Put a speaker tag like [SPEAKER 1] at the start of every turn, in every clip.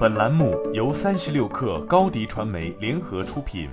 [SPEAKER 1] 本栏目由三十六克高低传媒联合出品。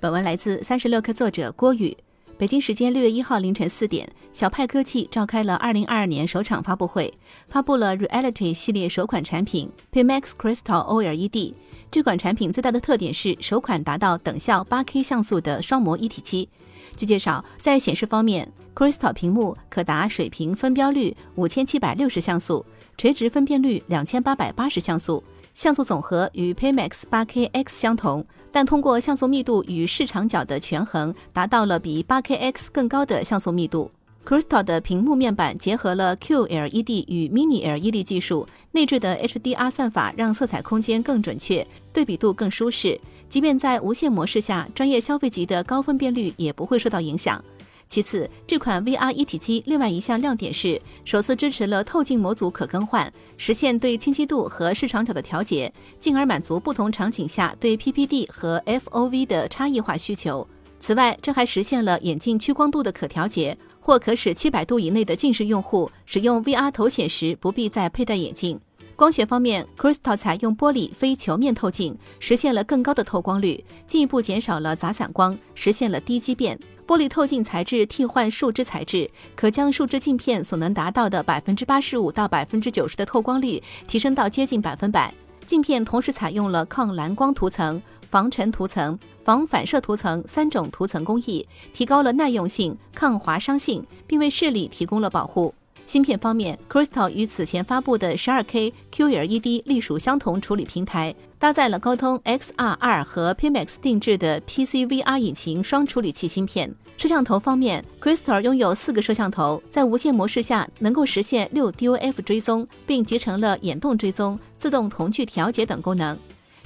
[SPEAKER 2] 本文来自三十六克作者郭宇。北京时间六月一号凌晨四点，小派科技召开了二零二二年首场发布会，发布了 Reality 系列首款产品 P Max Crystal OLED。这款产品最大的特点是首款达到等效八 K 像素的双模一体机。据介绍，在显示方面，Crystal 屏幕可达水平分辨率五千七百六十像素，垂直分辨率两千八百八十像素。像素总和与 Pimax 8K X 相同，但通过像素密度与视场角的权衡，达到了比 8K X 更高的像素密度。Crystal 的屏幕面板结合了 QLED 与 Mini LED 技术，内置的 HDR 算法让色彩空间更准确，对比度更舒适。即便在无线模式下，专业消费级的高分辨率也不会受到影响。其次，这款 VR 一体机另外一项亮点是首次支持了透镜模组可更换，实现对清晰度和视场角的调节，进而满足不同场景下对 PPD 和 FOV 的差异化需求。此外，这还实现了眼镜屈光度的可调节，或可使七百度以内的近视用户使用 VR 头显时不必再佩戴眼镜。光学方面，Crystal 采用玻璃非球面透镜，实现了更高的透光率，进一步减少了杂散光，实现了低畸变。玻璃透镜材质替换树脂材质，可将树脂镜片所能达到的百分之八十五到百分之九十的透光率提升到接近百分百。镜片同时采用了抗蓝光涂层、防尘涂层、防反射涂层三种涂层工艺，提高了耐用性、抗划伤性，并为视力提供了保护。芯片方面，Crystal 与此前发布的 12K QLED 隶属相同处理平台，搭载了高通 XR2 和 PMax 定制的 PCVR 引擎双处理器芯片。摄像头方面，Crystal 拥有四个摄像头，在无线模式下能够实现六 DOF 追踪，并集成了眼动追踪、自动瞳距调节等功能。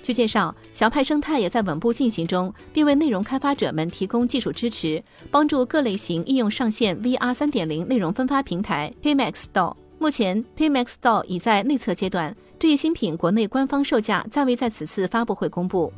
[SPEAKER 2] 据介绍，小派生态也在稳步进行中，并为内容开发者们提供技术支持，帮助各类型应用上线 VR 三点零内容分发平台 Pimax Store。目前，Pimax Store 已在内测阶段，这一新品国内官方售价暂未在此次发布会公布。